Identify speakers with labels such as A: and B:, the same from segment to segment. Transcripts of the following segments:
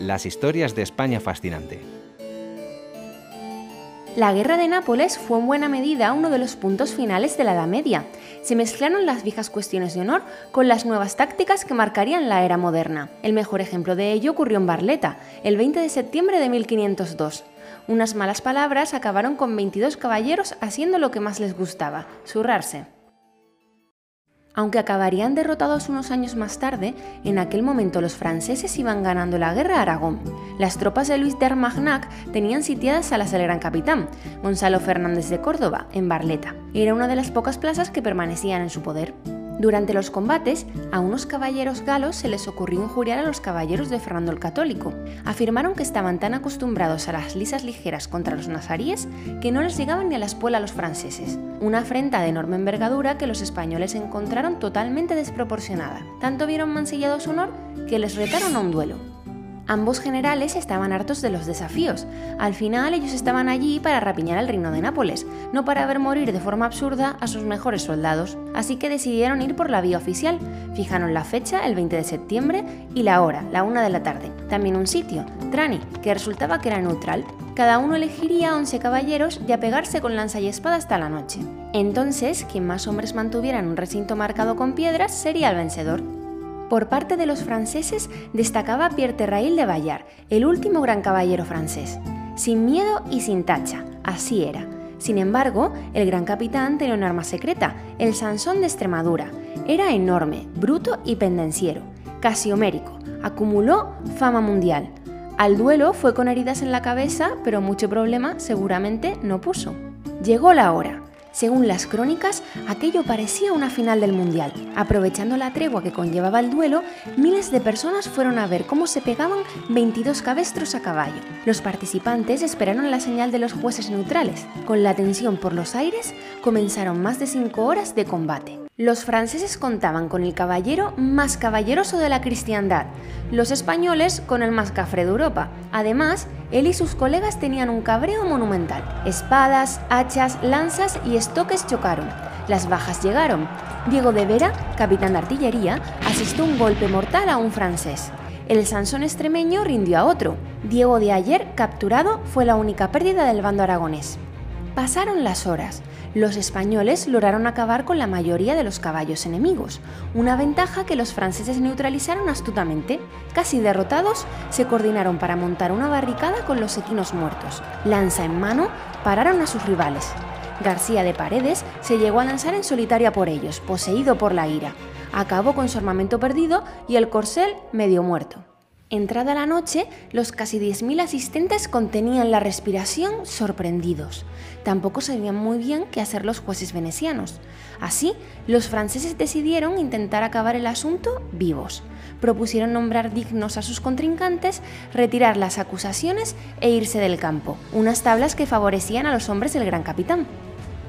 A: las historias de España fascinante.
B: La guerra de Nápoles fue en buena medida uno de los puntos finales de la Edad Media. Se mezclaron las viejas cuestiones de honor con las nuevas tácticas que marcarían la era moderna. El mejor ejemplo de ello ocurrió en Barletta, el 20 de septiembre de 1502. Unas malas palabras acabaron con 22 caballeros haciendo lo que más les gustaba, zurrarse. Aunque acabarían derrotados unos años más tarde, en aquel momento los franceses iban ganando la guerra a Aragón. Las tropas de Luis de Armagnac tenían sitiadas a las del Gran Capitán, Gonzalo Fernández de Córdoba, en Barleta. Era una de las pocas plazas que permanecían en su poder. Durante los combates, a unos caballeros galos se les ocurrió injuriar a los caballeros de Fernando el Católico. Afirmaron que estaban tan acostumbrados a las lisas ligeras contra los nazaríes que no les llegaban ni a la espuela a los franceses. Una afrenta de enorme envergadura que los españoles encontraron totalmente desproporcionada. Tanto vieron mancillado su honor que les retaron a un duelo. Ambos generales estaban hartos de los desafíos. Al final ellos estaban allí para rapiñar el reino de Nápoles, no para ver morir de forma absurda a sus mejores soldados. Así que decidieron ir por la vía oficial. Fijaron la fecha, el 20 de septiembre, y la hora, la una de la tarde. También un sitio, Trani, que resultaba que era neutral. Cada uno elegiría 11 caballeros y a pegarse con lanza y espada hasta la noche. Entonces, quien más hombres mantuviera en un recinto marcado con piedras sería el vencedor. Por parte de los franceses destacaba Pierre Terrail de Bayard, el último gran caballero francés. Sin miedo y sin tacha, así era. Sin embargo, el gran capitán tenía un arma secreta, el Sansón de Extremadura. Era enorme, bruto y pendenciero, casi homérico. Acumuló fama mundial. Al duelo fue con heridas en la cabeza, pero mucho problema seguramente no puso. Llegó la hora. Según las crónicas, aquello parecía una final del Mundial. Aprovechando la tregua que conllevaba el duelo, miles de personas fueron a ver cómo se pegaban 22 cabestros a caballo. Los participantes esperaron la señal de los jueces neutrales. Con la tensión por los aires, comenzaron más de 5 horas de combate. Los franceses contaban con el caballero más caballeroso de la cristiandad, los españoles con el más cafre de Europa. Además, él y sus colegas tenían un cabreo monumental. Espadas, hachas, lanzas y estoques chocaron. Las bajas llegaron. Diego de Vera, capitán de artillería, asistió un golpe mortal a un francés. El Sansón extremeño rindió a otro. Diego de Ayer, capturado, fue la única pérdida del bando aragonés. Pasaron las horas. Los españoles lograron acabar con la mayoría de los caballos enemigos, una ventaja que los franceses neutralizaron astutamente. Casi derrotados, se coordinaron para montar una barricada con los equinos muertos. Lanza en mano, pararon a sus rivales. García de Paredes se llegó a lanzar en solitaria por ellos, poseído por la ira. Acabó con su armamento perdido y el corcel medio muerto. Entrada la noche, los casi 10.000 asistentes contenían la respiración sorprendidos. Tampoco sabían muy bien qué hacer los jueces venecianos. Así, los franceses decidieron intentar acabar el asunto vivos. Propusieron nombrar dignos a sus contrincantes, retirar las acusaciones e irse del campo, unas tablas que favorecían a los hombres del gran capitán.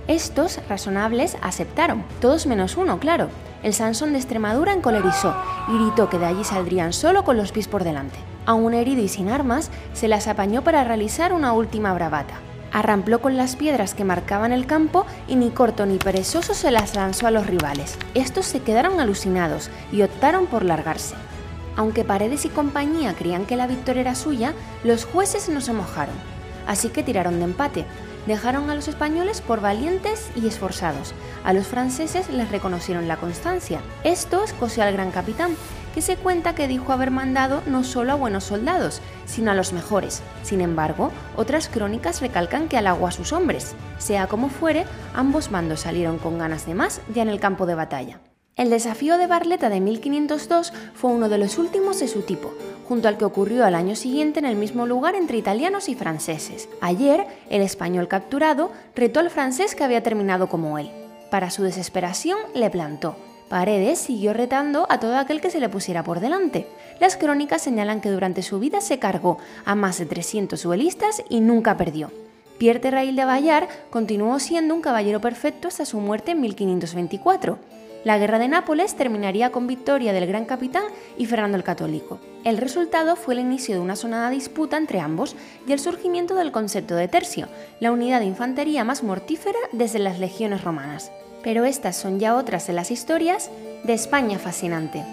B: Estos, razonables, aceptaron, todos menos uno, claro. El Sansón de Extremadura encolerizó y gritó que de allí saldrían solo con los pies por delante. Aún herido y sin armas, se las apañó para realizar una última bravata. Arrampló con las piedras que marcaban el campo y ni corto ni perezoso se las lanzó a los rivales. Estos se quedaron alucinados y optaron por largarse. Aunque Paredes y compañía creían que la victoria era suya, los jueces no se mojaron. Así que tiraron de empate, dejaron a los españoles por valientes y esforzados. A los franceses les reconocieron la constancia. Esto escoció al gran capitán, que se cuenta que dijo haber mandado no solo a buenos soldados, sino a los mejores. Sin embargo, otras crónicas recalcan que halagó a sus hombres. Sea como fuere, ambos bandos salieron con ganas de más ya en el campo de batalla. El desafío de Barletta de 1502 fue uno de los últimos de su tipo, junto al que ocurrió al año siguiente en el mismo lugar entre italianos y franceses. Ayer, el español capturado retó al francés que había terminado como él. Para su desesperación, le plantó. Paredes siguió retando a todo aquel que se le pusiera por delante. Las crónicas señalan que durante su vida se cargó a más de 300 duelistas y nunca perdió. Pierre Terrail de Bayard continuó siendo un caballero perfecto hasta su muerte en 1524. La guerra de Nápoles terminaría con victoria del gran capitán y Fernando el Católico. El resultado fue el inicio de una sonada disputa entre ambos y el surgimiento del concepto de tercio, la unidad de infantería más mortífera desde las legiones romanas. Pero estas son ya otras de las historias de España fascinante.